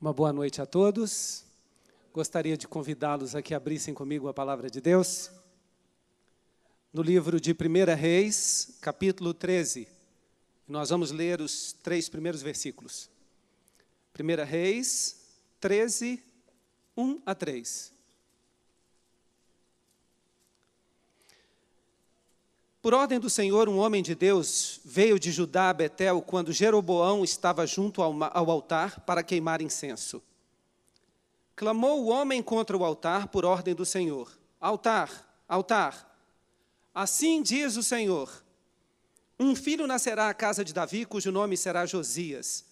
Uma boa noite a todos. Gostaria de convidá-los a que abrissem comigo a palavra de Deus. No livro de 1 Reis, capítulo 13. Nós vamos ler os três primeiros versículos. 1 Reis 13, 1 a 3. Por ordem do Senhor, um homem de Deus veio de Judá a Betel quando Jeroboão estava junto ao, altar para queimar incenso. Clamou o homem contra o altar por ordem do Senhor: Altar, altar. Assim diz o Senhor: Um filho nascerá à casa de Davi, cujo nome será Josias,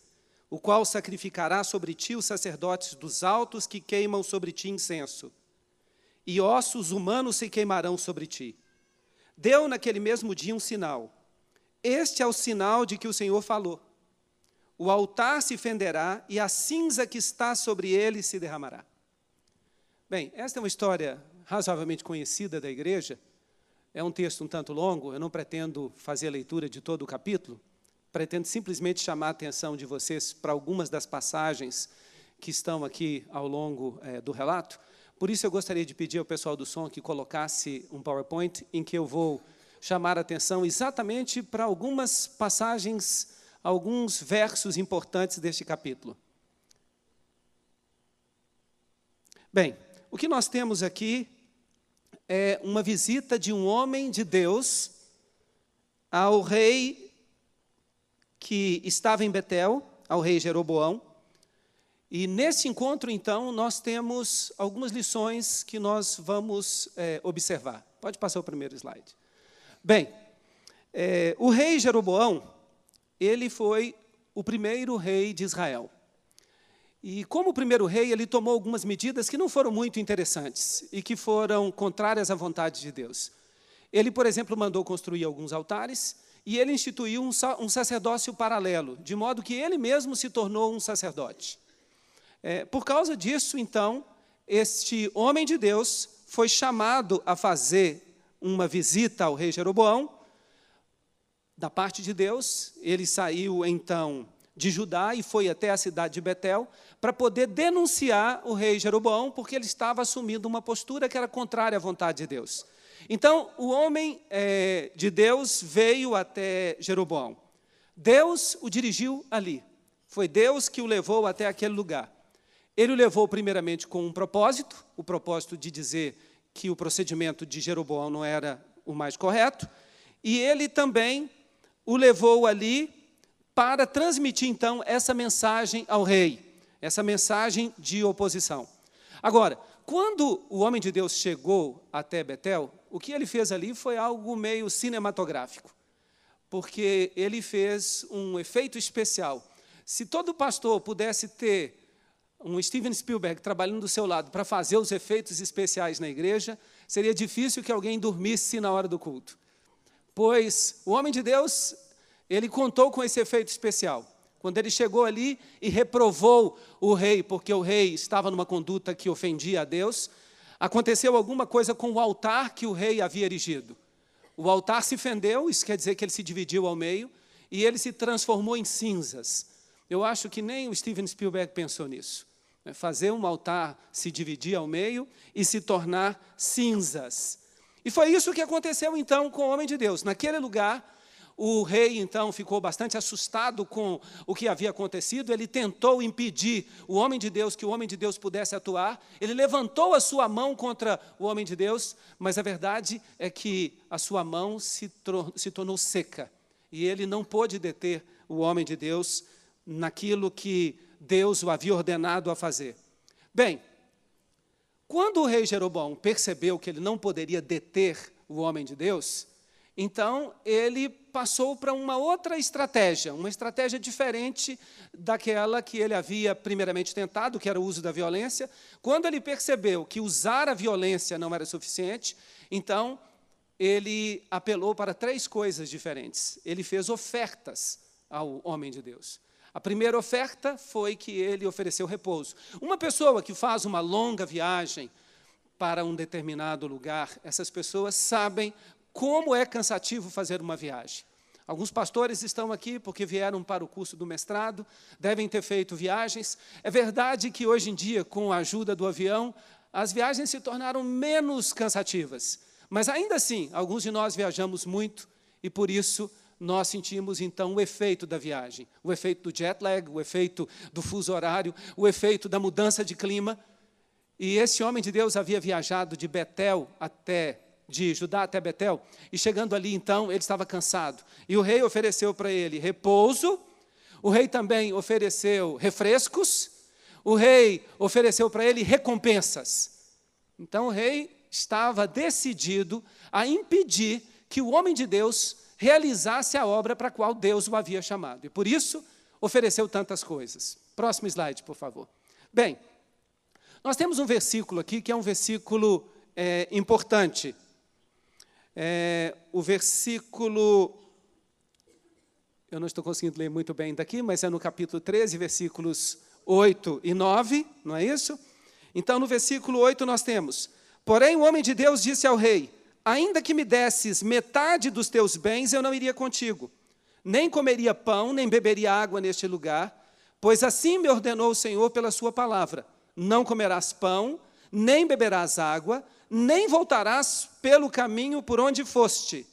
o qual sacrificará sobre ti os sacerdotes dos altos que queimam sobre ti incenso, e ossos humanos se queimarão sobre ti deu naquele mesmo dia um sinal. Este é o sinal de que o Senhor falou. O altar se fenderá e a cinza que está sobre ele se derramará. Bem, esta é uma história razoavelmente conhecida da igreja. É um texto um tanto longo, eu não pretendo fazer a leitura de todo o capítulo. Pretendo simplesmente chamar a atenção de vocês para algumas das passagens que estão aqui ao longo é, do relato. Por isso eu gostaria de pedir ao pessoal do som que colocasse um PowerPoint em que eu vou chamar a atenção exatamente para algumas passagens, alguns versos importantes deste capítulo. Bem, o que nós temos aqui é uma visita de um homem de Deus ao rei que estava em Betel, ao rei Jeroboão, e nesse encontro, então, nós temos algumas lições que nós vamos é, observar. Pode passar o primeiro slide. Bem, é, o rei Jeroboão, ele foi o primeiro rei de Israel. E como primeiro rei, ele tomou algumas medidas que não foram muito interessantes e que foram contrárias à vontade de Deus. Ele, por exemplo, mandou construir alguns altares e ele instituiu um, um sacerdócio paralelo, de modo que ele mesmo se tornou um sacerdote. É, por causa disso, então, este homem de Deus foi chamado a fazer uma visita ao rei Jeroboão, da parte de Deus. Ele saiu, então, de Judá e foi até a cidade de Betel para poder denunciar o rei Jeroboão, porque ele estava assumindo uma postura que era contrária à vontade de Deus. Então, o homem é, de Deus veio até Jeroboão. Deus o dirigiu ali. Foi Deus que o levou até aquele lugar. Ele o levou primeiramente com um propósito, o propósito de dizer que o procedimento de Jeroboão não era o mais correto, e ele também o levou ali para transmitir então essa mensagem ao rei, essa mensagem de oposição. Agora, quando o homem de Deus chegou até Betel, o que ele fez ali foi algo meio cinematográfico, porque ele fez um efeito especial. Se todo pastor pudesse ter um Steven Spielberg trabalhando do seu lado para fazer os efeitos especiais na igreja, seria difícil que alguém dormisse na hora do culto. Pois o homem de Deus, ele contou com esse efeito especial. Quando ele chegou ali e reprovou o rei, porque o rei estava numa conduta que ofendia a Deus, aconteceu alguma coisa com o altar que o rei havia erigido. O altar se fendeu, isso quer dizer que ele se dividiu ao meio, e ele se transformou em cinzas. Eu acho que nem o Steven Spielberg pensou nisso. Né? Fazer um altar se dividir ao meio e se tornar cinzas. E foi isso que aconteceu então com o homem de Deus. Naquele lugar, o rei então ficou bastante assustado com o que havia acontecido. Ele tentou impedir o homem de Deus que o homem de Deus pudesse atuar. Ele levantou a sua mão contra o homem de Deus, mas a verdade é que a sua mão se, se tornou seca e ele não pôde deter o homem de Deus naquilo que Deus o havia ordenado a fazer. Bem, quando o rei Jeroboão percebeu que ele não poderia deter o homem de Deus, então ele passou para uma outra estratégia, uma estratégia diferente daquela que ele havia primeiramente tentado, que era o uso da violência. Quando ele percebeu que usar a violência não era suficiente, então ele apelou para três coisas diferentes. Ele fez ofertas ao homem de Deus. A primeira oferta foi que ele ofereceu repouso. Uma pessoa que faz uma longa viagem para um determinado lugar, essas pessoas sabem como é cansativo fazer uma viagem. Alguns pastores estão aqui porque vieram para o curso do mestrado, devem ter feito viagens. É verdade que hoje em dia, com a ajuda do avião, as viagens se tornaram menos cansativas. Mas ainda assim, alguns de nós viajamos muito e por isso nós sentimos então o efeito da viagem, o efeito do jet lag, o efeito do fuso horário, o efeito da mudança de clima. E esse homem de Deus havia viajado de Betel até de Judá até Betel, e chegando ali então, ele estava cansado. E o rei ofereceu para ele repouso, o rei também ofereceu refrescos, o rei ofereceu para ele recompensas. Então o rei estava decidido a impedir que o homem de Deus realizasse a obra para a qual Deus o havia chamado. E por isso ofereceu tantas coisas. Próximo slide, por favor. Bem, nós temos um versículo aqui que é um versículo é, importante é, o versículo. Eu não estou conseguindo ler muito bem daqui, mas é no capítulo 13, versículos 8 e 9, não é isso? Então, no versículo 8, nós temos: Porém, o homem de Deus disse ao rei: Ainda que me desses metade dos teus bens, eu não iria contigo, nem comeria pão, nem beberia água neste lugar, pois assim me ordenou o Senhor pela sua palavra: Não comerás pão, nem beberás água, nem voltarás pelo caminho por onde foste.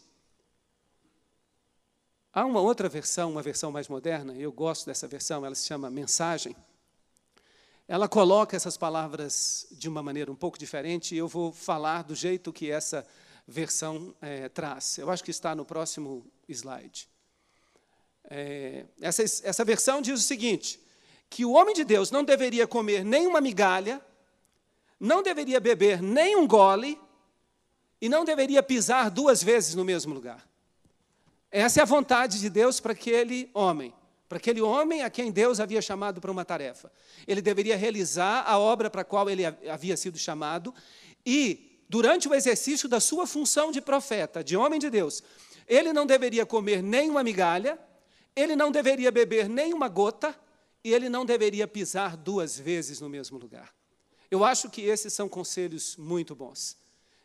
Há uma outra versão, uma versão mais moderna, eu gosto dessa versão, ela se chama Mensagem. Ela coloca essas palavras de uma maneira um pouco diferente e eu vou falar do jeito que essa versão é, traz. Eu acho que está no próximo slide. É, essa, essa versão diz o seguinte: que o homem de Deus não deveria comer nem uma migalha não deveria beber nem um gole e não deveria pisar duas vezes no mesmo lugar. Essa é a vontade de Deus para aquele homem, para aquele homem a quem Deus havia chamado para uma tarefa. Ele deveria realizar a obra para a qual ele havia sido chamado e, durante o exercício da sua função de profeta, de homem de Deus, ele não deveria comer nem uma migalha, ele não deveria beber nem uma gota e ele não deveria pisar duas vezes no mesmo lugar. Eu acho que esses são conselhos muito bons.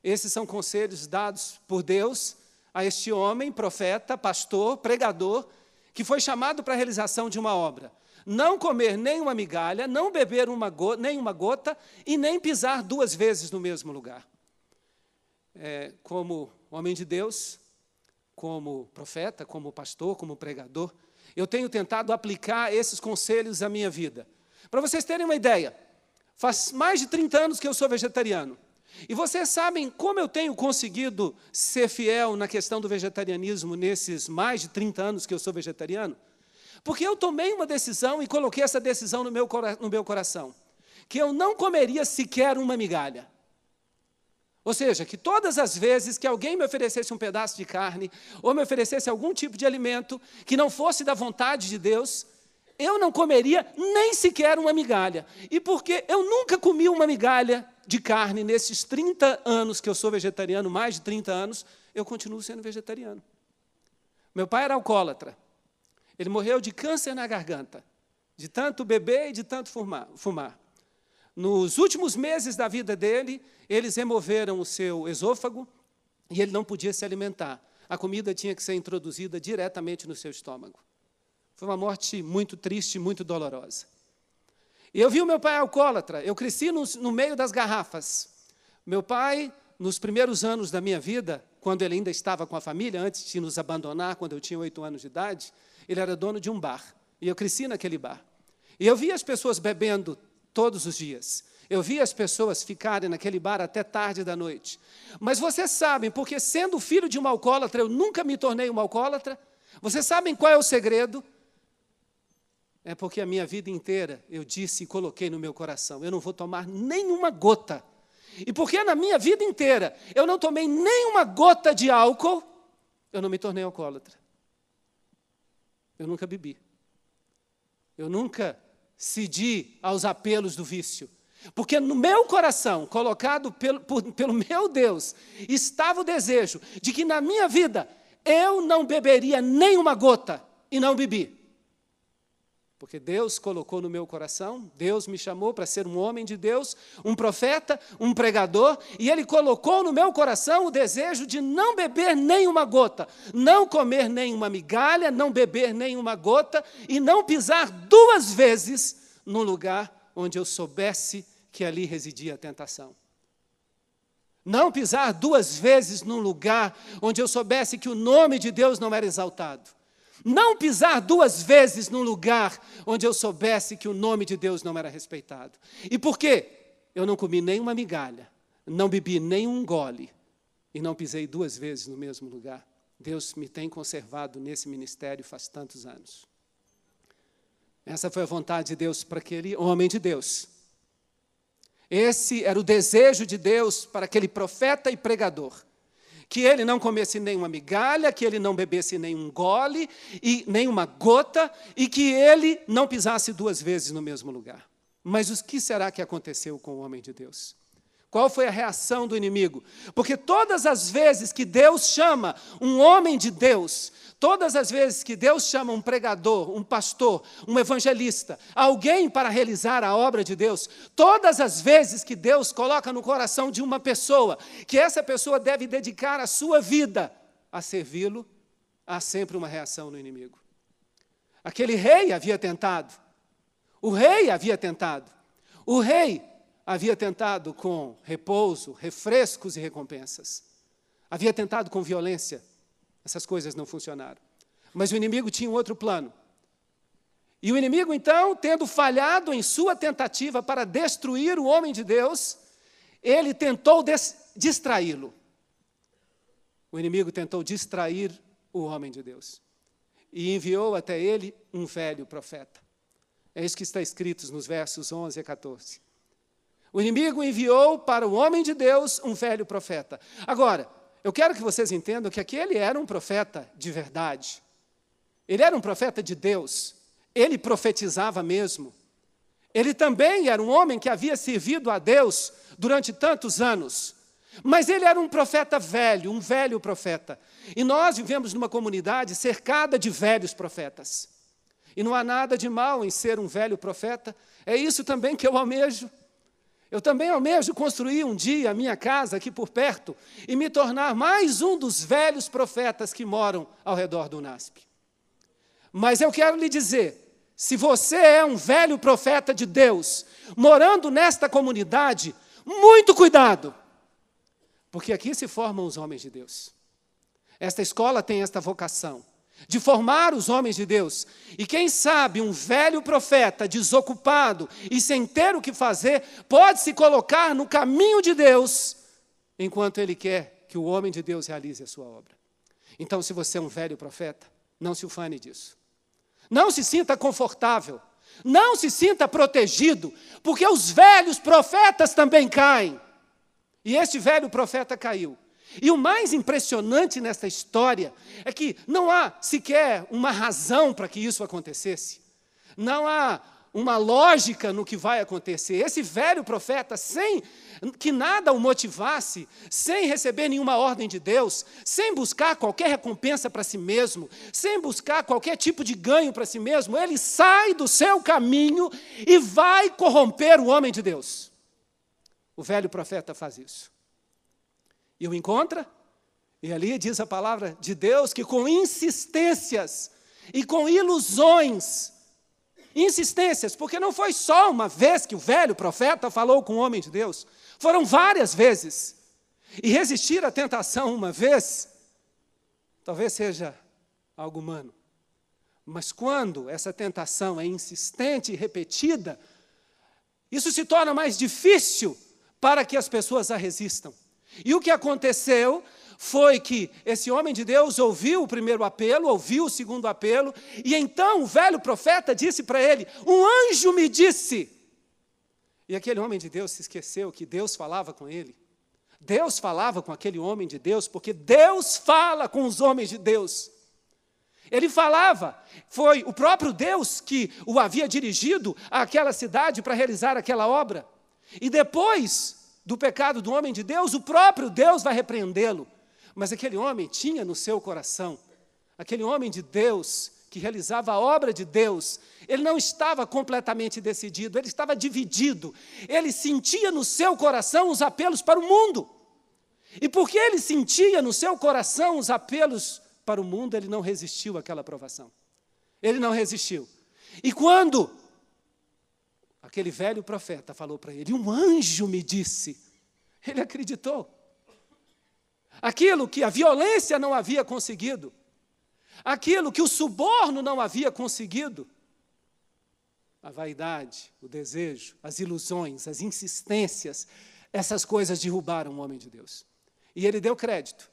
Esses são conselhos dados por Deus a este homem, profeta, pastor, pregador, que foi chamado para a realização de uma obra. Não comer nem uma migalha, não beber uma gota, nem uma gota e nem pisar duas vezes no mesmo lugar. É, como homem de Deus, como profeta, como pastor, como pregador, eu tenho tentado aplicar esses conselhos à minha vida. Para vocês terem uma ideia, Faz mais de 30 anos que eu sou vegetariano. E vocês sabem como eu tenho conseguido ser fiel na questão do vegetarianismo nesses mais de 30 anos que eu sou vegetariano? Porque eu tomei uma decisão e coloquei essa decisão no meu, no meu coração: que eu não comeria sequer uma migalha. Ou seja, que todas as vezes que alguém me oferecesse um pedaço de carne, ou me oferecesse algum tipo de alimento que não fosse da vontade de Deus, eu não comeria nem sequer uma migalha. E porque eu nunca comi uma migalha de carne nesses 30 anos que eu sou vegetariano, mais de 30 anos, eu continuo sendo vegetariano. Meu pai era alcoólatra. Ele morreu de câncer na garganta, de tanto beber e de tanto fumar. Nos últimos meses da vida dele, eles removeram o seu esôfago e ele não podia se alimentar. A comida tinha que ser introduzida diretamente no seu estômago. Foi uma morte muito triste, muito dolorosa. E eu vi o meu pai alcoólatra, eu cresci no, no meio das garrafas. Meu pai, nos primeiros anos da minha vida, quando ele ainda estava com a família, antes de nos abandonar, quando eu tinha oito anos de idade, ele era dono de um bar. E eu cresci naquele bar. E eu via as pessoas bebendo todos os dias. Eu via as pessoas ficarem naquele bar até tarde da noite. Mas vocês sabem, porque sendo filho de um alcoólatra, eu nunca me tornei um alcoólatra. Vocês sabem qual é o segredo? é porque a minha vida inteira eu disse e coloquei no meu coração: eu não vou tomar nenhuma gota. E porque na minha vida inteira eu não tomei nenhuma gota de álcool, eu não me tornei alcoólatra. Eu nunca bebi. Eu nunca cedi aos apelos do vício. Porque no meu coração, colocado pelo, por, pelo meu Deus, estava o desejo de que na minha vida eu não beberia nenhuma gota e não bebi. Porque Deus colocou no meu coração, Deus me chamou para ser um homem de Deus, um profeta, um pregador, e Ele colocou no meu coração o desejo de não beber nenhuma gota, não comer nenhuma migalha, não beber nenhuma gota e não pisar duas vezes no lugar onde eu soubesse que ali residia a tentação. Não pisar duas vezes num lugar onde eu soubesse que o nome de Deus não era exaltado. Não pisar duas vezes num lugar onde eu soubesse que o nome de Deus não era respeitado. E por quê? Eu não comi nenhuma migalha, não bebi nenhum gole e não pisei duas vezes no mesmo lugar. Deus me tem conservado nesse ministério faz tantos anos. Essa foi a vontade de Deus para aquele homem de Deus. Esse era o desejo de Deus para aquele profeta e pregador que ele não comesse nenhuma migalha, que ele não bebesse nenhum gole e nenhuma gota e que ele não pisasse duas vezes no mesmo lugar. Mas o que será que aconteceu com o homem de Deus? Qual foi a reação do inimigo? Porque todas as vezes que Deus chama um homem de Deus, todas as vezes que Deus chama um pregador, um pastor, um evangelista, alguém para realizar a obra de Deus, todas as vezes que Deus coloca no coração de uma pessoa que essa pessoa deve dedicar a sua vida a servi-lo, há sempre uma reação no inimigo. Aquele rei havia tentado, o rei havia tentado, o rei havia tentado com repouso, refrescos e recompensas. Havia tentado com violência. Essas coisas não funcionaram. Mas o inimigo tinha um outro plano. E o inimigo, então, tendo falhado em sua tentativa para destruir o homem de Deus, ele tentou distraí-lo. O inimigo tentou distrair o homem de Deus. E enviou até ele um velho profeta. É isso que está escrito nos versos 11 a 14. O inimigo enviou para o homem de Deus um velho profeta. Agora, eu quero que vocês entendam que aquele era um profeta de verdade. Ele era um profeta de Deus. Ele profetizava mesmo. Ele também era um homem que havia servido a Deus durante tantos anos. Mas ele era um profeta velho, um velho profeta. E nós vivemos numa comunidade cercada de velhos profetas. E não há nada de mal em ser um velho profeta. É isso também que eu almejo. Eu também almejo construir um dia a minha casa aqui por perto e me tornar mais um dos velhos profetas que moram ao redor do NASP. Mas eu quero lhe dizer: se você é um velho profeta de Deus, morando nesta comunidade, muito cuidado, porque aqui se formam os homens de Deus. Esta escola tem esta vocação de formar os homens de Deus. E quem sabe um velho profeta desocupado e sem ter o que fazer, pode se colocar no caminho de Deus, enquanto ele quer que o homem de Deus realize a sua obra. Então, se você é um velho profeta, não se ufane disso. Não se sinta confortável. Não se sinta protegido, porque os velhos profetas também caem. E este velho profeta caiu. E o mais impressionante nesta história é que não há sequer uma razão para que isso acontecesse. Não há uma lógica no que vai acontecer. Esse velho profeta, sem que nada o motivasse, sem receber nenhuma ordem de Deus, sem buscar qualquer recompensa para si mesmo, sem buscar qualquer tipo de ganho para si mesmo, ele sai do seu caminho e vai corromper o homem de Deus. O velho profeta faz isso e o encontra. E ali diz a palavra de Deus que com insistências e com ilusões, insistências, porque não foi só uma vez que o velho profeta falou com o homem de Deus, foram várias vezes. E resistir à tentação uma vez, talvez seja algo humano. Mas quando essa tentação é insistente e repetida, isso se torna mais difícil para que as pessoas a resistam. E o que aconteceu foi que esse homem de Deus ouviu o primeiro apelo, ouviu o segundo apelo, e então o velho profeta disse para ele: Um anjo me disse. E aquele homem de Deus se esqueceu que Deus falava com ele. Deus falava com aquele homem de Deus, porque Deus fala com os homens de Deus. Ele falava, foi o próprio Deus que o havia dirigido àquela cidade para realizar aquela obra. E depois do pecado do homem de Deus, o próprio Deus vai repreendê-lo. Mas aquele homem tinha no seu coração, aquele homem de Deus que realizava a obra de Deus, ele não estava completamente decidido, ele estava dividido. Ele sentia no seu coração os apelos para o mundo. E porque ele sentia no seu coração os apelos para o mundo, ele não resistiu àquela aprovação. Ele não resistiu. E quando aquele velho profeta falou para ele, um anjo me disse, ele acreditou. Aquilo que a violência não havia conseguido, aquilo que o suborno não havia conseguido, a vaidade, o desejo, as ilusões, as insistências, essas coisas derrubaram o homem de Deus. E ele deu crédito.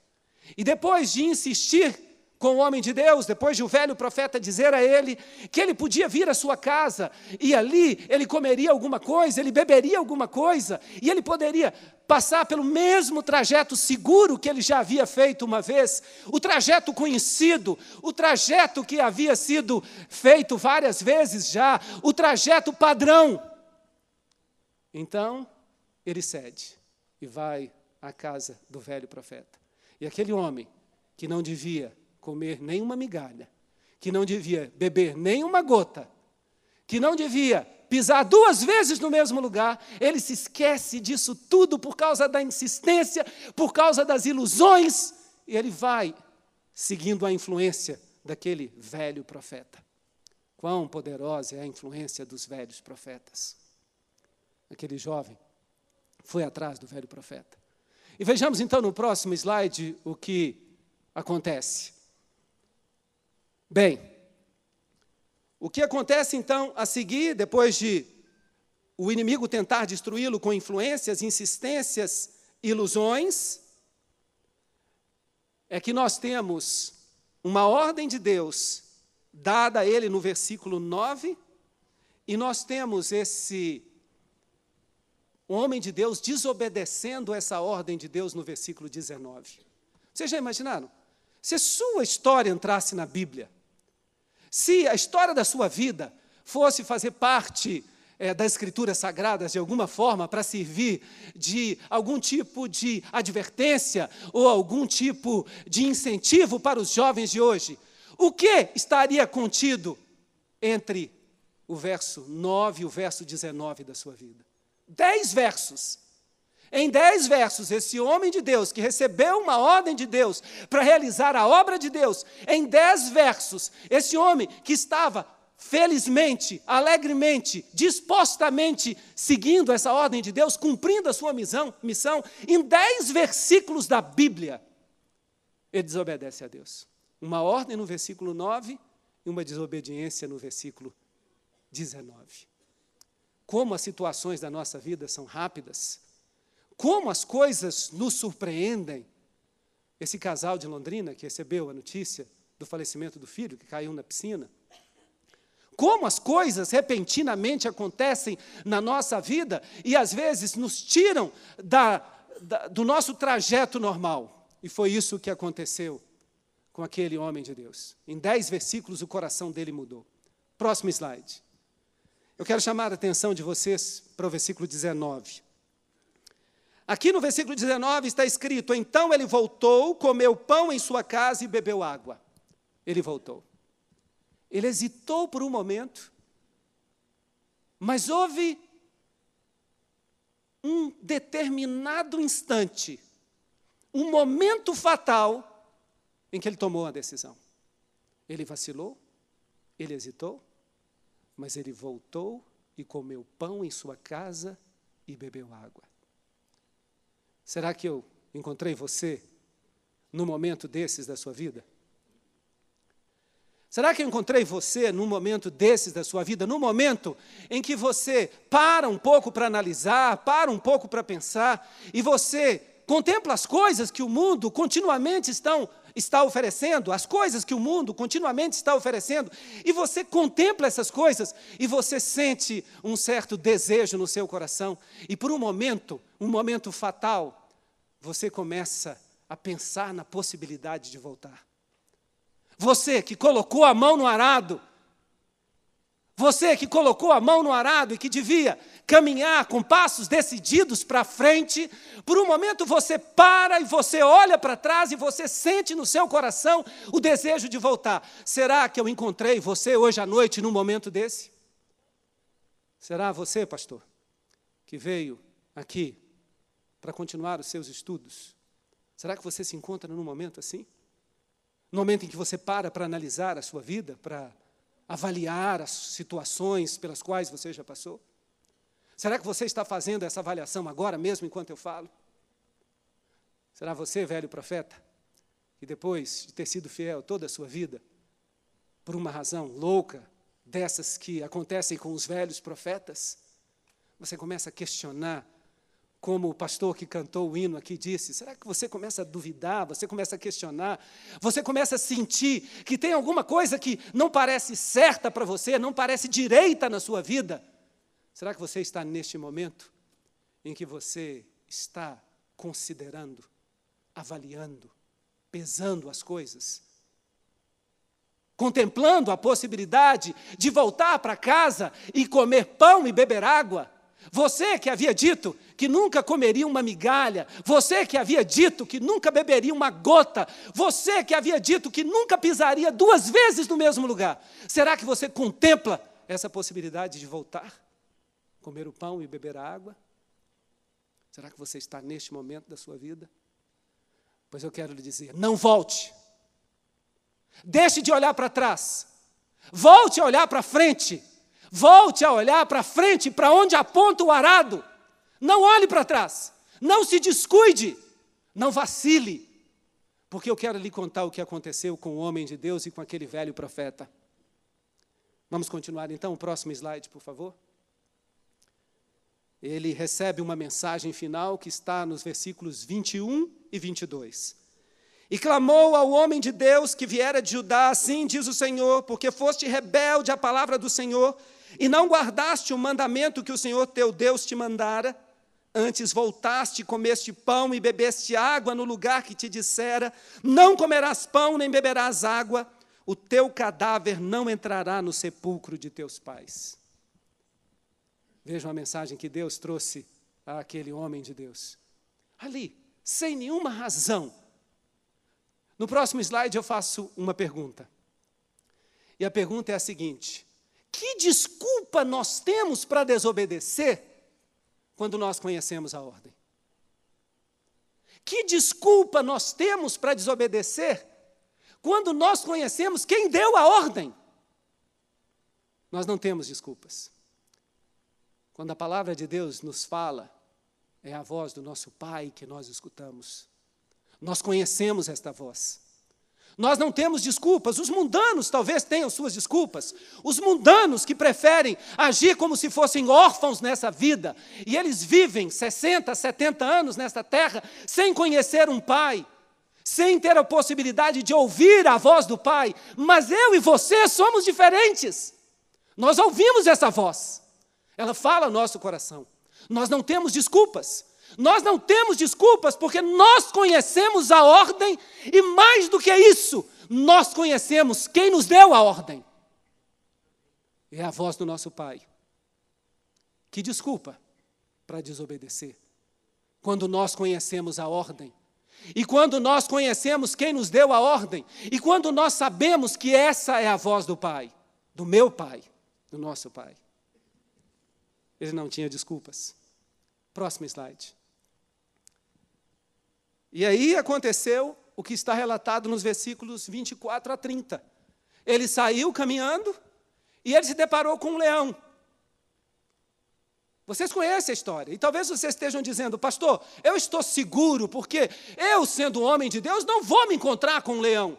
E depois de insistir com o homem de Deus, depois de o velho profeta dizer a ele que ele podia vir à sua casa e ali ele comeria alguma coisa, ele beberia alguma coisa, e ele poderia passar pelo mesmo trajeto seguro que ele já havia feito uma vez, o trajeto conhecido, o trajeto que havia sido feito várias vezes já, o trajeto padrão. Então, ele cede e vai à casa do velho profeta. E aquele homem que não devia comer nenhuma migalha, que não devia beber nenhuma gota, que não devia pisar duas vezes no mesmo lugar, ele se esquece disso tudo por causa da insistência, por causa das ilusões, e ele vai seguindo a influência daquele velho profeta. Quão poderosa é a influência dos velhos profetas. Aquele jovem foi atrás do velho profeta. E vejamos então no próximo slide o que acontece. Bem, o que acontece então a seguir, depois de o inimigo tentar destruí-lo com influências, insistências, ilusões, é que nós temos uma ordem de Deus dada a ele no versículo 9, e nós temos esse homem de Deus desobedecendo essa ordem de Deus no versículo 19. Vocês já imaginaram? Se a sua história entrasse na Bíblia, se a história da sua vida fosse fazer parte é, das Escrituras Sagradas de alguma forma para servir de algum tipo de advertência ou algum tipo de incentivo para os jovens de hoje, o que estaria contido entre o verso 9 e o verso 19 da sua vida? Dez versos em dez versos, esse homem de Deus, que recebeu uma ordem de Deus para realizar a obra de Deus, em dez versos, esse homem que estava felizmente, alegremente, dispostamente seguindo essa ordem de Deus, cumprindo a sua missão, missão em dez versículos da Bíblia, ele desobedece a Deus. Uma ordem no versículo 9 e uma desobediência no versículo 19. Como as situações da nossa vida são rápidas, como as coisas nos surpreendem. Esse casal de Londrina que recebeu a notícia do falecimento do filho, que caiu na piscina. Como as coisas repentinamente acontecem na nossa vida e às vezes nos tiram da, da, do nosso trajeto normal. E foi isso que aconteceu com aquele homem de Deus. Em dez versículos o coração dele mudou. Próximo slide. Eu quero chamar a atenção de vocês para o versículo 19. Aqui no versículo 19 está escrito: Então ele voltou, comeu pão em sua casa e bebeu água. Ele voltou. Ele hesitou por um momento, mas houve um determinado instante, um momento fatal, em que ele tomou a decisão. Ele vacilou, ele hesitou, mas ele voltou e comeu pão em sua casa e bebeu água. Será que eu encontrei você no momento desses da sua vida? Será que eu encontrei você num momento desses da sua vida, no momento em que você para um pouco para analisar, para um pouco para pensar, e você contempla as coisas que o mundo continuamente estão, está oferecendo, as coisas que o mundo continuamente está oferecendo, e você contempla essas coisas e você sente um certo desejo no seu coração, e por um momento, um momento fatal, você começa a pensar na possibilidade de voltar. Você que colocou a mão no arado, Você que colocou a mão no arado e que devia caminhar com passos decididos para frente, por um momento você para e você olha para trás e você sente no seu coração o desejo de voltar. Será que eu encontrei você hoje à noite num momento desse? Será você, pastor, que veio aqui para continuar os seus estudos? Será que você se encontra num momento assim? No momento em que você para para analisar a sua vida, para avaliar as situações pelas quais você já passou? Será que você está fazendo essa avaliação agora mesmo enquanto eu falo? Será você, velho profeta, que depois de ter sido fiel toda a sua vida, por uma razão louca, dessas que acontecem com os velhos profetas, você começa a questionar como o pastor que cantou o hino aqui disse, será que você começa a duvidar, você começa a questionar, você começa a sentir que tem alguma coisa que não parece certa para você, não parece direita na sua vida? Será que você está neste momento em que você está considerando, avaliando, pesando as coisas? Contemplando a possibilidade de voltar para casa e comer pão e beber água? Você que havia dito que nunca comeria uma migalha, você que havia dito que nunca beberia uma gota, você que havia dito que nunca pisaria duas vezes no mesmo lugar, será que você contempla essa possibilidade de voltar? Comer o pão e beber a água? Será que você está neste momento da sua vida? Pois eu quero lhe dizer: não volte. Deixe de olhar para trás. Volte a olhar para frente. Volte a olhar para frente, para onde aponta o arado. Não olhe para trás. Não se descuide. Não vacile. Porque eu quero lhe contar o que aconteceu com o homem de Deus e com aquele velho profeta. Vamos continuar então, o próximo slide, por favor. Ele recebe uma mensagem final que está nos versículos 21 e 22. E clamou ao homem de Deus que viera de Judá, assim diz o Senhor, porque foste rebelde à palavra do Senhor e não guardaste o mandamento que o Senhor teu Deus te mandara, antes voltaste, comeste pão e bebeste água no lugar que te dissera: Não comerás pão nem beberás água, o teu cadáver não entrará no sepulcro de teus pais. Vejam a mensagem que Deus trouxe àquele homem de Deus. Ali, sem nenhuma razão. No próximo slide eu faço uma pergunta. E a pergunta é a seguinte: que desculpa nós temos para desobedecer quando nós conhecemos a ordem? Que desculpa nós temos para desobedecer quando nós conhecemos quem deu a ordem? Nós não temos desculpas. Quando a palavra de Deus nos fala, é a voz do nosso Pai que nós escutamos. Nós conhecemos esta voz. Nós não temos desculpas. Os mundanos talvez tenham suas desculpas. Os mundanos que preferem agir como se fossem órfãos nessa vida. E eles vivem 60, 70 anos nesta terra sem conhecer um pai, sem ter a possibilidade de ouvir a voz do pai. Mas eu e você somos diferentes. Nós ouvimos essa voz. Ela fala ao nosso coração. Nós não temos desculpas. Nós não temos desculpas porque nós conhecemos a ordem e, mais do que isso, nós conhecemos quem nos deu a ordem. É a voz do nosso Pai. Que desculpa para desobedecer. Quando nós conhecemos a ordem, e quando nós conhecemos quem nos deu a ordem, e quando nós sabemos que essa é a voz do Pai, do meu Pai, do nosso Pai. Ele não tinha desculpas. Próximo slide. E aí aconteceu o que está relatado nos versículos 24 a 30. Ele saiu caminhando e ele se deparou com um leão. Vocês conhecem a história, e talvez vocês estejam dizendo, pastor, eu estou seguro, porque eu, sendo homem de Deus, não vou me encontrar com um leão.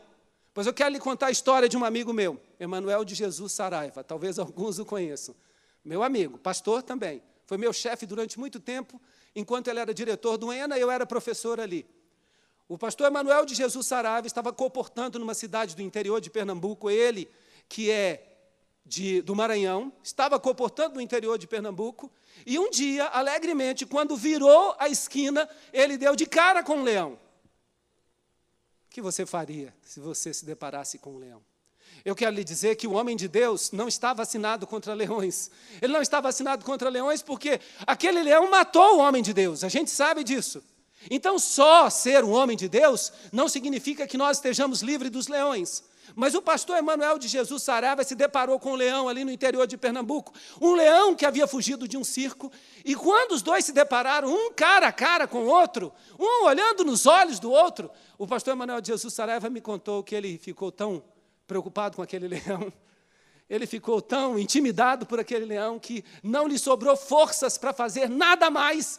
Pois eu quero lhe contar a história de um amigo meu, Emanuel de Jesus Saraiva, talvez alguns o conheçam. Meu amigo, pastor também. Foi meu chefe durante muito tempo, enquanto ele era diretor do ENA, eu era professor ali. O pastor Emanuel de Jesus Saraiva estava comportando numa cidade do interior de Pernambuco, ele, que é de, do Maranhão, estava comportando no interior de Pernambuco, e um dia, alegremente, quando virou a esquina, ele deu de cara com um leão. O que você faria se você se deparasse com um leão? Eu quero lhe dizer que o homem de Deus não está vacinado contra leões. Ele não está vacinado contra leões porque aquele leão matou o homem de Deus. A gente sabe disso. Então, só ser um homem de Deus não significa que nós estejamos livres dos leões. Mas o pastor Emanuel de Jesus Saraiva se deparou com um leão ali no interior de Pernambuco, um leão que havia fugido de um circo, e quando os dois se depararam, um cara a cara com o outro, um olhando nos olhos do outro, o pastor Emanuel de Jesus Saraiva me contou que ele ficou tão preocupado com aquele leão, ele ficou tão intimidado por aquele leão que não lhe sobrou forças para fazer nada mais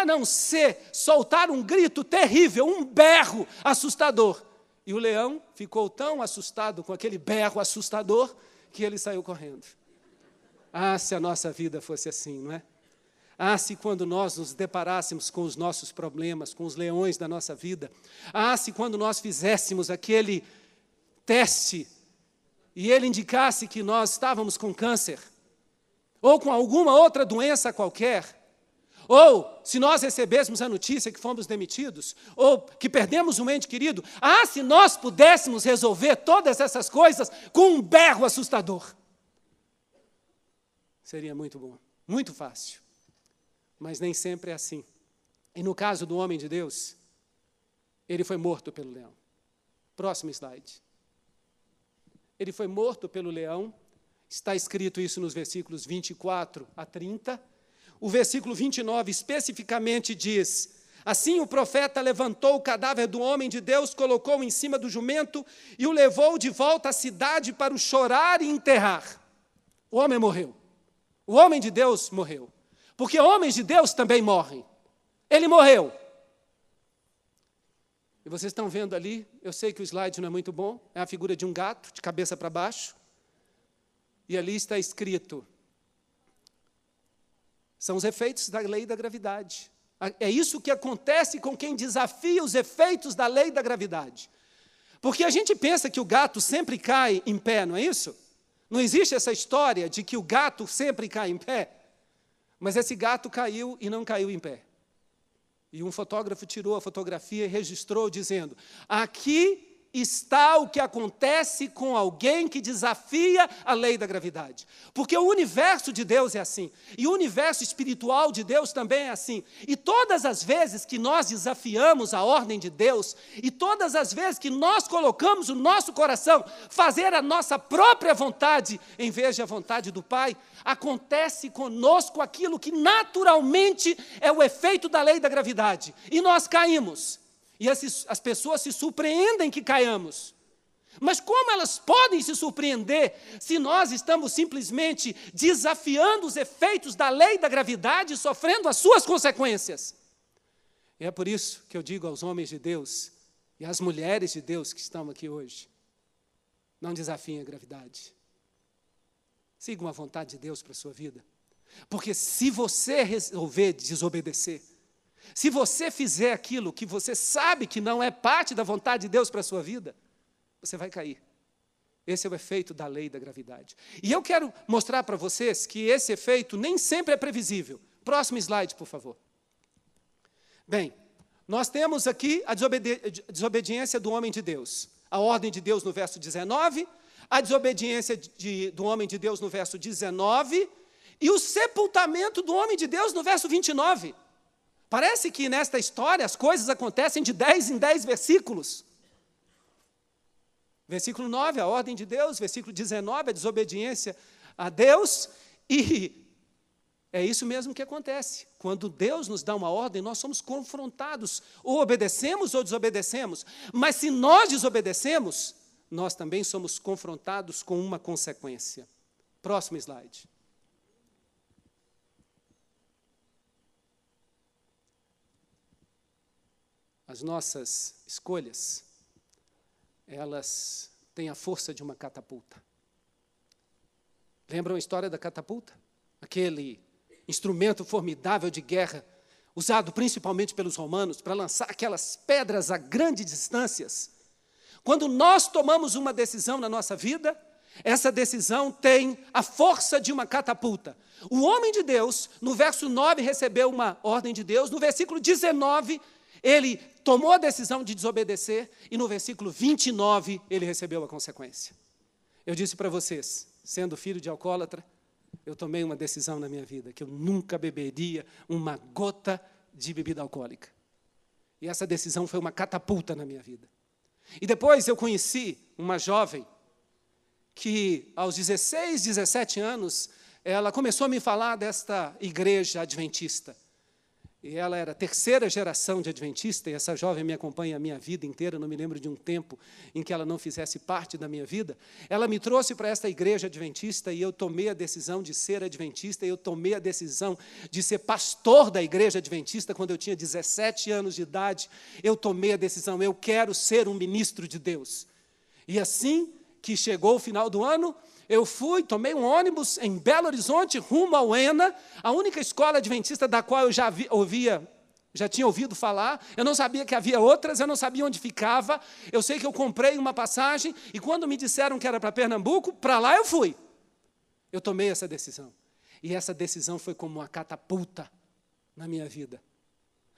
a não ser soltar um grito terrível, um berro assustador. E o leão ficou tão assustado com aquele berro assustador que ele saiu correndo. Ah, se a nossa vida fosse assim, não é? Ah, se quando nós nos deparássemos com os nossos problemas, com os leões da nossa vida, ah, se quando nós fizéssemos aquele teste e ele indicasse que nós estávamos com câncer, ou com alguma outra doença qualquer, ou se nós recebêssemos a notícia que fomos demitidos, ou que perdemos um ente querido, ah, se nós pudéssemos resolver todas essas coisas com um berro assustador. Seria muito bom, muito fácil. Mas nem sempre é assim. E no caso do homem de Deus, ele foi morto pelo leão. Próximo slide. Ele foi morto pelo leão. Está escrito isso nos versículos 24 a 30. O versículo 29 especificamente diz: Assim o profeta levantou o cadáver do homem de Deus, colocou em cima do jumento e o levou de volta à cidade para o chorar e enterrar. O homem morreu. O homem de Deus morreu. Porque homens de Deus também morrem. Ele morreu. E vocês estão vendo ali, eu sei que o slide não é muito bom, é a figura de um gato, de cabeça para baixo. E ali está escrito: são os efeitos da lei da gravidade. É isso que acontece com quem desafia os efeitos da lei da gravidade. Porque a gente pensa que o gato sempre cai em pé, não é isso? Não existe essa história de que o gato sempre cai em pé. Mas esse gato caiu e não caiu em pé. E um fotógrafo tirou a fotografia e registrou, dizendo: Aqui está o que acontece com alguém que desafia a lei da gravidade. Porque o universo de Deus é assim, e o universo espiritual de Deus também é assim. E todas as vezes que nós desafiamos a ordem de Deus, e todas as vezes que nós colocamos o nosso coração fazer a nossa própria vontade em vez da vontade do Pai, acontece conosco aquilo que naturalmente é o efeito da lei da gravidade, e nós caímos. E as, as pessoas se surpreendem que caiamos. Mas como elas podem se surpreender se nós estamos simplesmente desafiando os efeitos da lei da gravidade e sofrendo as suas consequências? E é por isso que eu digo aos homens de Deus e às mulheres de Deus que estão aqui hoje: não desafiem a gravidade. Sigam a vontade de Deus para a sua vida. Porque se você resolver desobedecer, se você fizer aquilo que você sabe que não é parte da vontade de Deus para a sua vida, você vai cair. Esse é o efeito da lei da gravidade. E eu quero mostrar para vocês que esse efeito nem sempre é previsível. Próximo slide, por favor. Bem, nós temos aqui a desobedi desobediência do homem de Deus. A ordem de Deus no verso 19, a desobediência de, do homem de Deus no verso 19 e o sepultamento do homem de Deus no verso 29. Parece que nesta história as coisas acontecem de 10 em 10 versículos. Versículo 9, a ordem de Deus. Versículo 19, a desobediência a Deus. E é isso mesmo que acontece. Quando Deus nos dá uma ordem, nós somos confrontados. Ou obedecemos ou desobedecemos. Mas se nós desobedecemos, nós também somos confrontados com uma consequência. Próximo slide. As nossas escolhas, elas têm a força de uma catapulta. Lembram a história da catapulta? Aquele instrumento formidável de guerra, usado principalmente pelos romanos para lançar aquelas pedras a grandes distâncias. Quando nós tomamos uma decisão na nossa vida, essa decisão tem a força de uma catapulta. O homem de Deus, no verso 9, recebeu uma ordem de Deus, no versículo 19, ele tomou a decisão de desobedecer e no versículo 29 ele recebeu a consequência. Eu disse para vocês, sendo filho de alcoólatra, eu tomei uma decisão na minha vida, que eu nunca beberia uma gota de bebida alcoólica. E essa decisão foi uma catapulta na minha vida. E depois eu conheci uma jovem que, aos 16, 17 anos, ela começou a me falar desta igreja adventista. E ela era terceira geração de adventista, e essa jovem me acompanha a minha vida inteira, não me lembro de um tempo em que ela não fizesse parte da minha vida. Ela me trouxe para esta igreja adventista e eu tomei a decisão de ser adventista, e eu tomei a decisão de ser pastor da igreja adventista quando eu tinha 17 anos de idade. Eu tomei a decisão, eu quero ser um ministro de Deus. E assim que chegou o final do ano, eu fui, tomei um ônibus em Belo Horizonte, rumo ao ENA, a única escola adventista da qual eu já vi, ouvia, já tinha ouvido falar. Eu não sabia que havia outras, eu não sabia onde ficava. Eu sei que eu comprei uma passagem e quando me disseram que era para Pernambuco, para lá eu fui. Eu tomei essa decisão. E essa decisão foi como uma catapulta na minha vida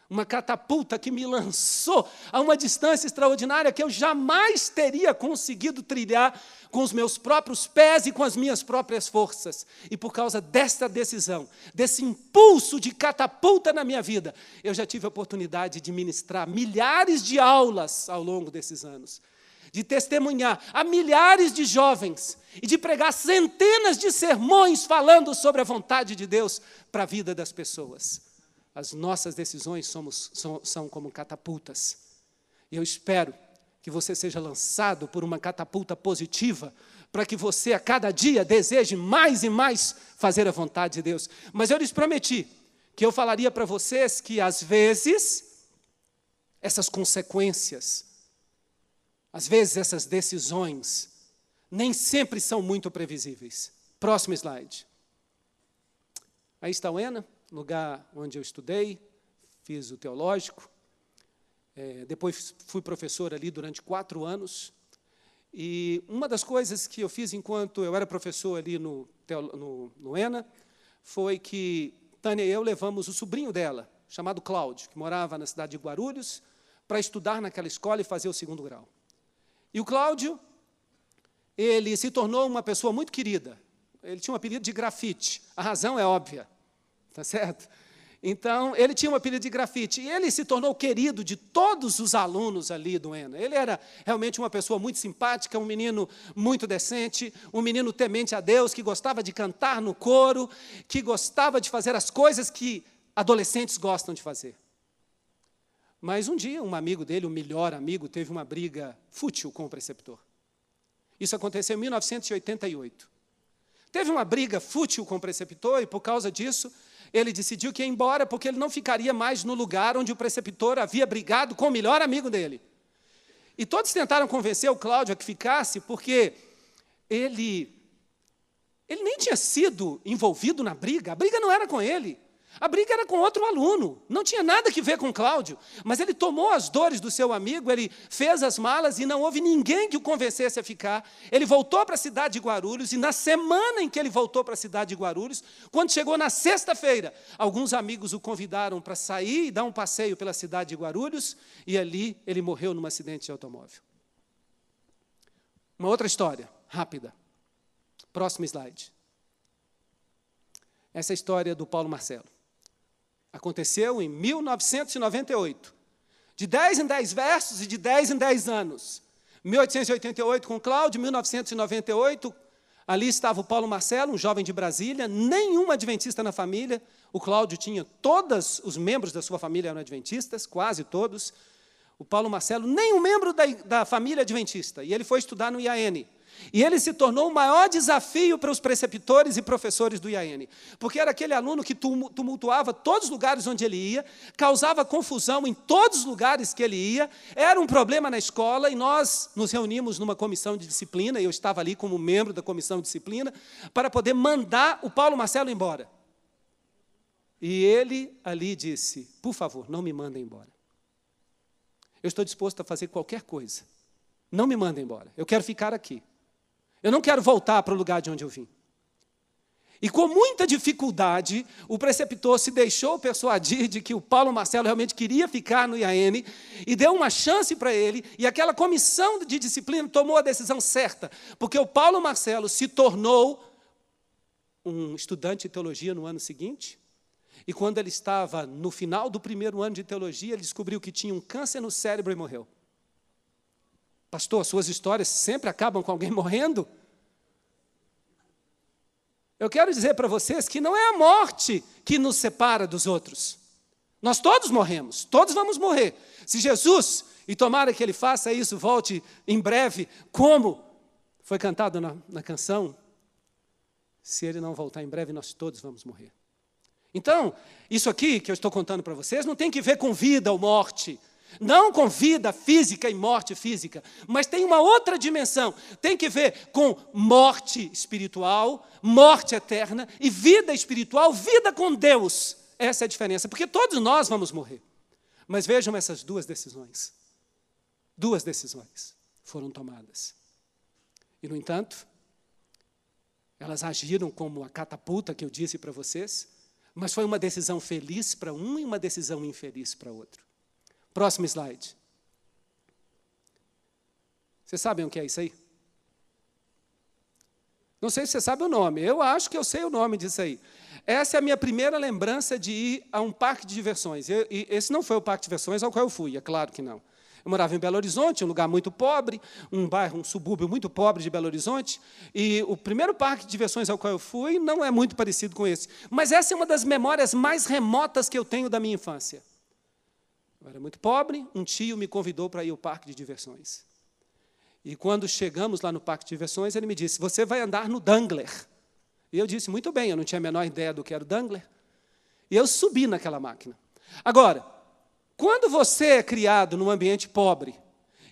uma catapulta que me lançou a uma distância extraordinária que eu jamais teria conseguido trilhar com os meus próprios pés e com as minhas próprias forças. E por causa desta decisão, desse impulso de catapulta na minha vida, eu já tive a oportunidade de ministrar milhares de aulas ao longo desses anos, de testemunhar a milhares de jovens e de pregar centenas de sermões falando sobre a vontade de Deus para a vida das pessoas as nossas decisões somos, são, são como catapultas. E eu espero que você seja lançado por uma catapulta positiva, para que você a cada dia deseje mais e mais fazer a vontade de Deus. Mas eu lhes prometi que eu falaria para vocês que às vezes essas consequências, às vezes essas decisões, nem sempre são muito previsíveis. Próximo slide. Aí está o Ena lugar onde eu estudei, fiz o teológico. É, depois fui professor ali durante quatro anos. E uma das coisas que eu fiz enquanto eu era professor ali no, no, no ENA foi que Tânia e eu levamos o sobrinho dela, chamado Cláudio, que morava na cidade de Guarulhos, para estudar naquela escola e fazer o segundo grau. E o Cláudio, ele se tornou uma pessoa muito querida. Ele tinha um apelido de grafite. A razão é óbvia. Tá certo? Então, ele tinha um apelido de grafite e ele se tornou querido de todos os alunos ali do ENA. Ele era realmente uma pessoa muito simpática, um menino muito decente, um menino temente a Deus, que gostava de cantar no coro, que gostava de fazer as coisas que adolescentes gostam de fazer. Mas um dia, um amigo dele, o melhor amigo, teve uma briga fútil com o preceptor. Isso aconteceu em 1988. Teve uma briga fútil com o preceptor e, por causa disso, ele decidiu que ia embora porque ele não ficaria mais no lugar onde o preceptor havia brigado com o melhor amigo dele. E todos tentaram convencer o Cláudio a que ficasse, porque ele, ele nem tinha sido envolvido na briga, a briga não era com ele. A briga era com outro aluno, não tinha nada que ver com Cláudio, mas ele tomou as dores do seu amigo, ele fez as malas e não houve ninguém que o convencesse a ficar. Ele voltou para a cidade de Guarulhos e na semana em que ele voltou para a cidade de Guarulhos, quando chegou na sexta-feira, alguns amigos o convidaram para sair e dar um passeio pela cidade de Guarulhos e ali ele morreu num acidente de automóvel. Uma outra história, rápida. Próximo slide. Essa é a história do Paulo Marcelo. Aconteceu em 1998. De 10 em 10 versos e de 10 em 10 anos. 1888 com Cláudio, 1998, ali estava o Paulo Marcelo, um jovem de Brasília, nenhum adventista na família. O Cláudio tinha, todos os membros da sua família eram adventistas, quase todos. O Paulo Marcelo, nenhum membro da, da família adventista. E ele foi estudar no IAN. E ele se tornou o maior desafio para os preceptores e professores do IAN, porque era aquele aluno que tumultuava todos os lugares onde ele ia, causava confusão em todos os lugares que ele ia, era um problema na escola, e nós nos reunimos numa comissão de disciplina, e eu estava ali como membro da comissão de disciplina, para poder mandar o Paulo Marcelo embora. E ele ali disse: Por favor, não me mandem embora. Eu estou disposto a fazer qualquer coisa. Não me mandem embora. Eu quero ficar aqui. Eu não quero voltar para o lugar de onde eu vim. E com muita dificuldade, o preceptor se deixou persuadir de que o Paulo Marcelo realmente queria ficar no IAN e deu uma chance para ele, e aquela comissão de disciplina tomou a decisão certa, porque o Paulo Marcelo se tornou um estudante de teologia no ano seguinte, e quando ele estava no final do primeiro ano de teologia, ele descobriu que tinha um câncer no cérebro e morreu. Pastor, suas histórias sempre acabam com alguém morrendo? Eu quero dizer para vocês que não é a morte que nos separa dos outros. Nós todos morremos, todos vamos morrer. Se Jesus, e tomara que ele faça isso, volte em breve, como foi cantado na, na canção, se ele não voltar em breve, nós todos vamos morrer. Então, isso aqui que eu estou contando para vocês não tem que ver com vida ou morte. Não com vida física e morte física, mas tem uma outra dimensão. Tem que ver com morte espiritual, morte eterna e vida espiritual, vida com Deus. Essa é a diferença, porque todos nós vamos morrer. Mas vejam essas duas decisões. Duas decisões foram tomadas. E, no entanto, elas agiram como a catapulta que eu disse para vocês, mas foi uma decisão feliz para um e uma decisão infeliz para outro. Próximo slide. Vocês sabem o que é isso aí? Não sei se você sabe o nome, eu acho que eu sei o nome disso aí. Essa é a minha primeira lembrança de ir a um parque de diversões. Eu, esse não foi o parque de diversões ao qual eu fui, é claro que não. Eu morava em Belo Horizonte, um lugar muito pobre, um bairro, um subúrbio muito pobre de Belo Horizonte, e o primeiro parque de diversões ao qual eu fui não é muito parecido com esse. Mas essa é uma das memórias mais remotas que eu tenho da minha infância. Eu era muito pobre, um tio me convidou para ir ao parque de diversões. E quando chegamos lá no parque de diversões, ele me disse: Você vai andar no Dangler. E eu disse: Muito bem, eu não tinha a menor ideia do que era o Dangler. E eu subi naquela máquina. Agora, quando você é criado num ambiente pobre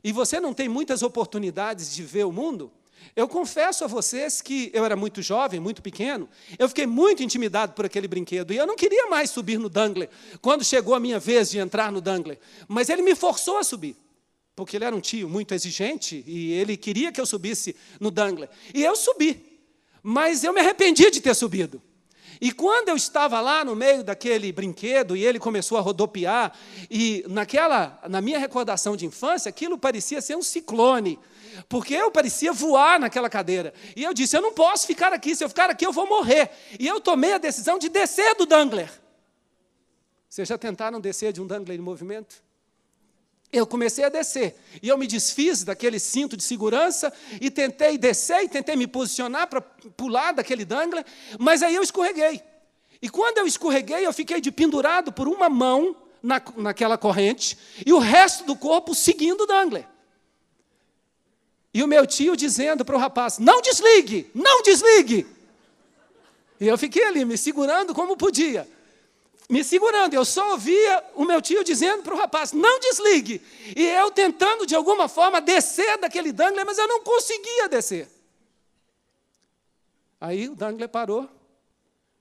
e você não tem muitas oportunidades de ver o mundo, eu confesso a vocês que eu era muito jovem, muito pequeno, eu fiquei muito intimidado por aquele brinquedo e eu não queria mais subir no Dangler quando chegou a minha vez de entrar no Dangler. Mas ele me forçou a subir, porque ele era um tio muito exigente e ele queria que eu subisse no Dangler. E eu subi, mas eu me arrependi de ter subido. E quando eu estava lá no meio daquele brinquedo e ele começou a rodopiar, e naquela, na minha recordação de infância, aquilo parecia ser um ciclone porque eu parecia voar naquela cadeira. E eu disse: eu não posso ficar aqui, se eu ficar aqui eu vou morrer. E eu tomei a decisão de descer do Dangler. Vocês já tentaram descer de um Dangler em movimento? Eu comecei a descer e eu me desfiz daquele cinto de segurança e tentei descer e tentei me posicionar para pular daquele dangler, mas aí eu escorreguei. E quando eu escorreguei, eu fiquei de pendurado por uma mão na, naquela corrente e o resto do corpo seguindo o dangler. E o meu tio dizendo para o rapaz: não desligue, não desligue. E eu fiquei ali me segurando como podia. Me segurando, eu só ouvia o meu tio dizendo para o rapaz: não desligue. E eu tentando de alguma forma descer daquele Dangler, mas eu não conseguia descer. Aí o Dangler parou,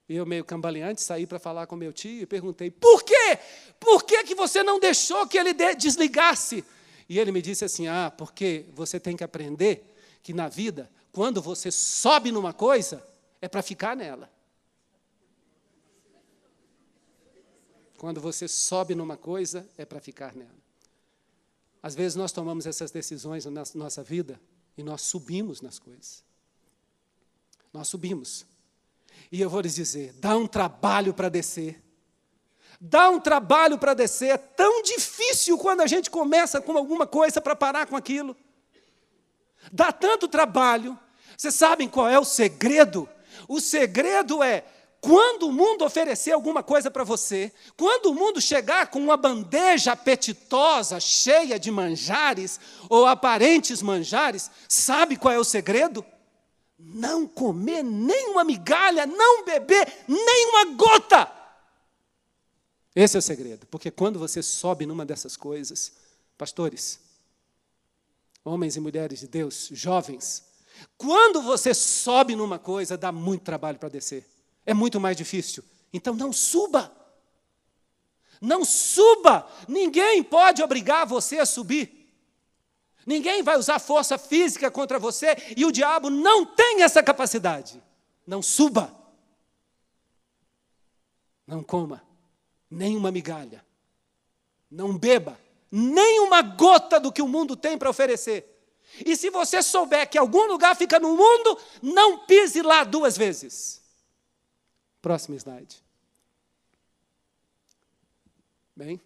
e eu, meio cambaleante, saí para falar com meu tio e perguntei: por quê? Por que, que você não deixou que ele desligasse? E ele me disse assim: Ah, porque você tem que aprender que na vida, quando você sobe numa coisa, é para ficar nela. Quando você sobe numa coisa, é para ficar nela. Às vezes nós tomamos essas decisões na nossa vida e nós subimos nas coisas. Nós subimos. E eu vou lhes dizer: dá um trabalho para descer. Dá um trabalho para descer, é tão difícil quando a gente começa com alguma coisa para parar com aquilo. Dá tanto trabalho. Vocês sabem qual é o segredo? O segredo é quando o mundo oferecer alguma coisa para você, quando o mundo chegar com uma bandeja apetitosa, cheia de manjares ou aparentes manjares, sabe qual é o segredo? Não comer nem uma migalha, não beber nem uma gota. Esse é o segredo, porque quando você sobe numa dessas coisas, pastores, homens e mulheres de Deus, jovens, quando você sobe numa coisa, dá muito trabalho para descer. É muito mais difícil. Então não suba. Não suba. Ninguém pode obrigar você a subir. Ninguém vai usar força física contra você e o diabo não tem essa capacidade. Não suba. Não coma nem uma migalha. Não beba nem uma gota do que o mundo tem para oferecer. E se você souber que algum lugar fica no mundo, não pise lá duas vezes. Próximo slide. Bem,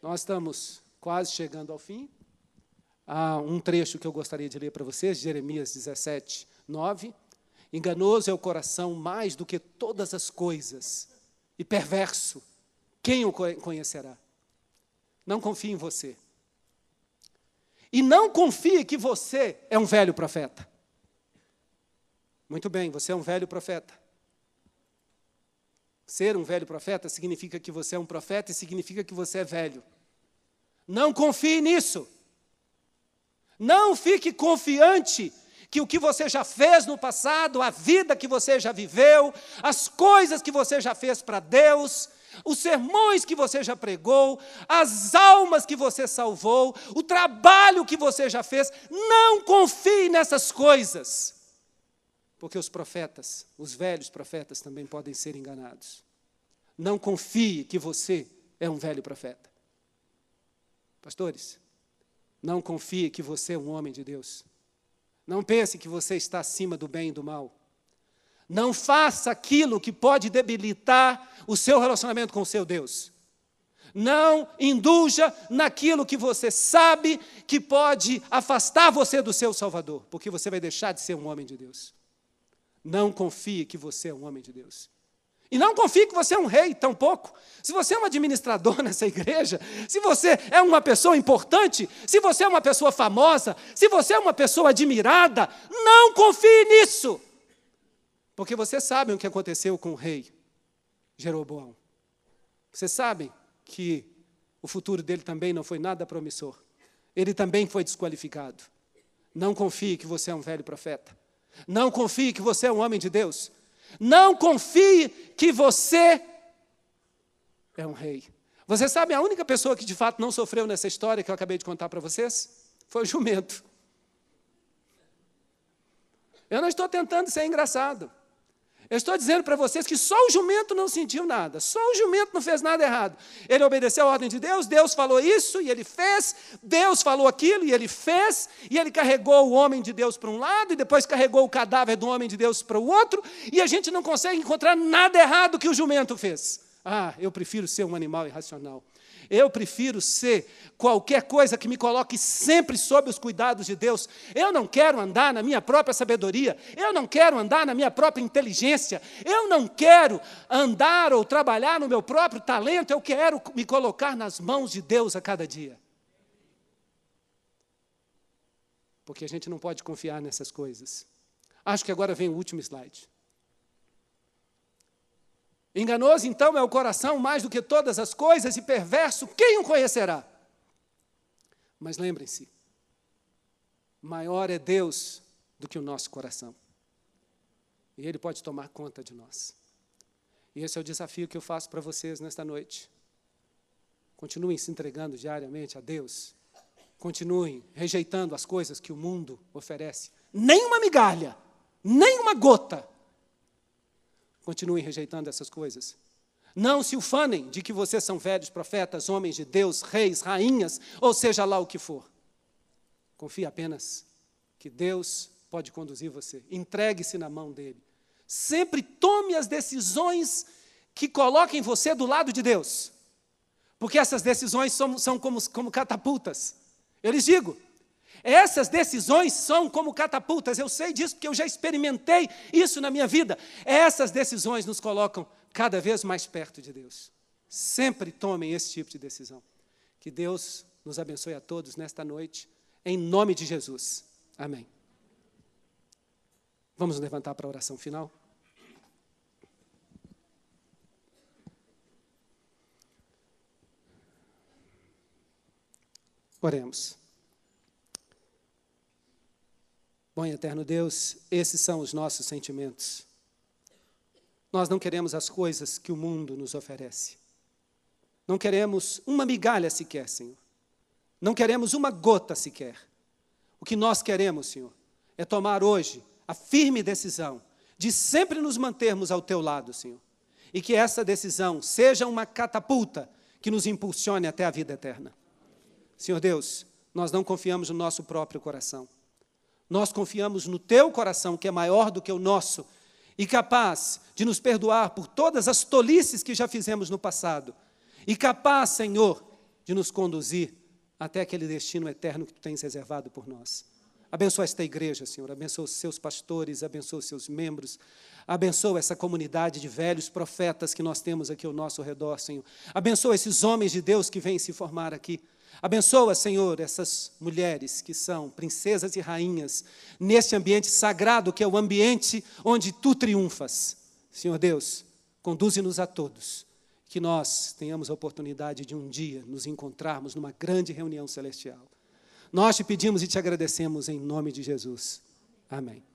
nós estamos quase chegando ao fim. Há um trecho que eu gostaria de ler para vocês, Jeremias 17, 9. Enganoso é o coração mais do que todas as coisas, e perverso, quem o conhecerá? Não confie em você. E não confie que você é um velho profeta. Muito bem, você é um velho profeta. Ser um velho profeta significa que você é um profeta e significa que você é velho. Não confie nisso. Não fique confiante que o que você já fez no passado, a vida que você já viveu, as coisas que você já fez para Deus, os sermões que você já pregou, as almas que você salvou, o trabalho que você já fez, não confie nessas coisas. Porque os profetas, os velhos profetas também podem ser enganados. Não confie que você é um velho profeta. Pastores, não confie que você é um homem de Deus. Não pense que você está acima do bem e do mal. Não faça aquilo que pode debilitar o seu relacionamento com o seu Deus. Não indulja naquilo que você sabe que pode afastar você do seu Salvador, porque você vai deixar de ser um homem de Deus. Não confie que você é um homem de Deus. E não confie que você é um rei, tampouco. Se você é um administrador nessa igreja, se você é uma pessoa importante, se você é uma pessoa famosa, se você é uma pessoa admirada, não confie nisso. Porque vocês sabem o que aconteceu com o rei Jeroboão. Vocês sabem que o futuro dele também não foi nada promissor. Ele também foi desqualificado. Não confie que você é um velho profeta. Não confie que você é um homem de Deus. Não confie que você é um rei. Você sabe a única pessoa que de fato não sofreu nessa história que eu acabei de contar para vocês? Foi o jumento. Eu não estou tentando ser engraçado. Eu estou dizendo para vocês que só o jumento não sentiu nada, só o jumento não fez nada errado. Ele obedeceu a ordem de Deus, Deus falou isso e ele fez, Deus falou aquilo e ele fez, e ele carregou o homem de Deus para um lado e depois carregou o cadáver do homem de Deus para o outro, e a gente não consegue encontrar nada errado que o jumento fez. Ah, eu prefiro ser um animal irracional. Eu prefiro ser qualquer coisa que me coloque sempre sob os cuidados de Deus. Eu não quero andar na minha própria sabedoria. Eu não quero andar na minha própria inteligência. Eu não quero andar ou trabalhar no meu próprio talento. Eu quero me colocar nas mãos de Deus a cada dia. Porque a gente não pode confiar nessas coisas. Acho que agora vem o último slide. Enganoso então é o coração mais do que todas as coisas e perverso, quem o conhecerá? Mas lembrem-se, maior é Deus do que o nosso coração. E Ele pode tomar conta de nós. E esse é o desafio que eu faço para vocês nesta noite. Continuem se entregando diariamente a Deus. Continuem rejeitando as coisas que o mundo oferece. Nem uma migalha, nem uma gota Continuem rejeitando essas coisas. Não se ufanem de que vocês são velhos profetas, homens de Deus, reis, rainhas, ou seja lá o que for. Confie apenas que Deus pode conduzir você. Entregue-se na mão dele. Sempre tome as decisões que coloquem você do lado de Deus. Porque essas decisões são, são como, como catapultas. Eu lhes digo, essas decisões são como catapultas, eu sei disso porque eu já experimentei isso na minha vida. Essas decisões nos colocam cada vez mais perto de Deus. Sempre tomem esse tipo de decisão. Que Deus nos abençoe a todos nesta noite, em nome de Jesus. Amém. Vamos levantar para a oração final? Oremos. E eterno Deus, esses são os nossos sentimentos. Nós não queremos as coisas que o mundo nos oferece. Não queremos uma migalha sequer, Senhor. Não queremos uma gota sequer. O que nós queremos, Senhor, é tomar hoje a firme decisão de sempre nos mantermos ao teu lado, Senhor. e que essa decisão seja uma catapulta que nos impulsione até a vida eterna. Senhor Deus, nós não confiamos no nosso próprio coração. Nós confiamos no teu coração, que é maior do que o nosso e capaz de nos perdoar por todas as tolices que já fizemos no passado, e capaz, Senhor, de nos conduzir até aquele destino eterno que tu tens reservado por nós. Abençoa esta igreja, Senhor, abençoa os seus pastores, abençoa os seus membros, abençoa essa comunidade de velhos profetas que nós temos aqui ao nosso redor, Senhor. Abençoa esses homens de Deus que vêm se formar aqui. Abençoa, Senhor, essas mulheres que são princesas e rainhas nesse ambiente sagrado que é o ambiente onde tu triunfas. Senhor Deus, conduze-nos a todos, que nós tenhamos a oportunidade de um dia nos encontrarmos numa grande reunião celestial. Nós te pedimos e te agradecemos em nome de Jesus. Amém.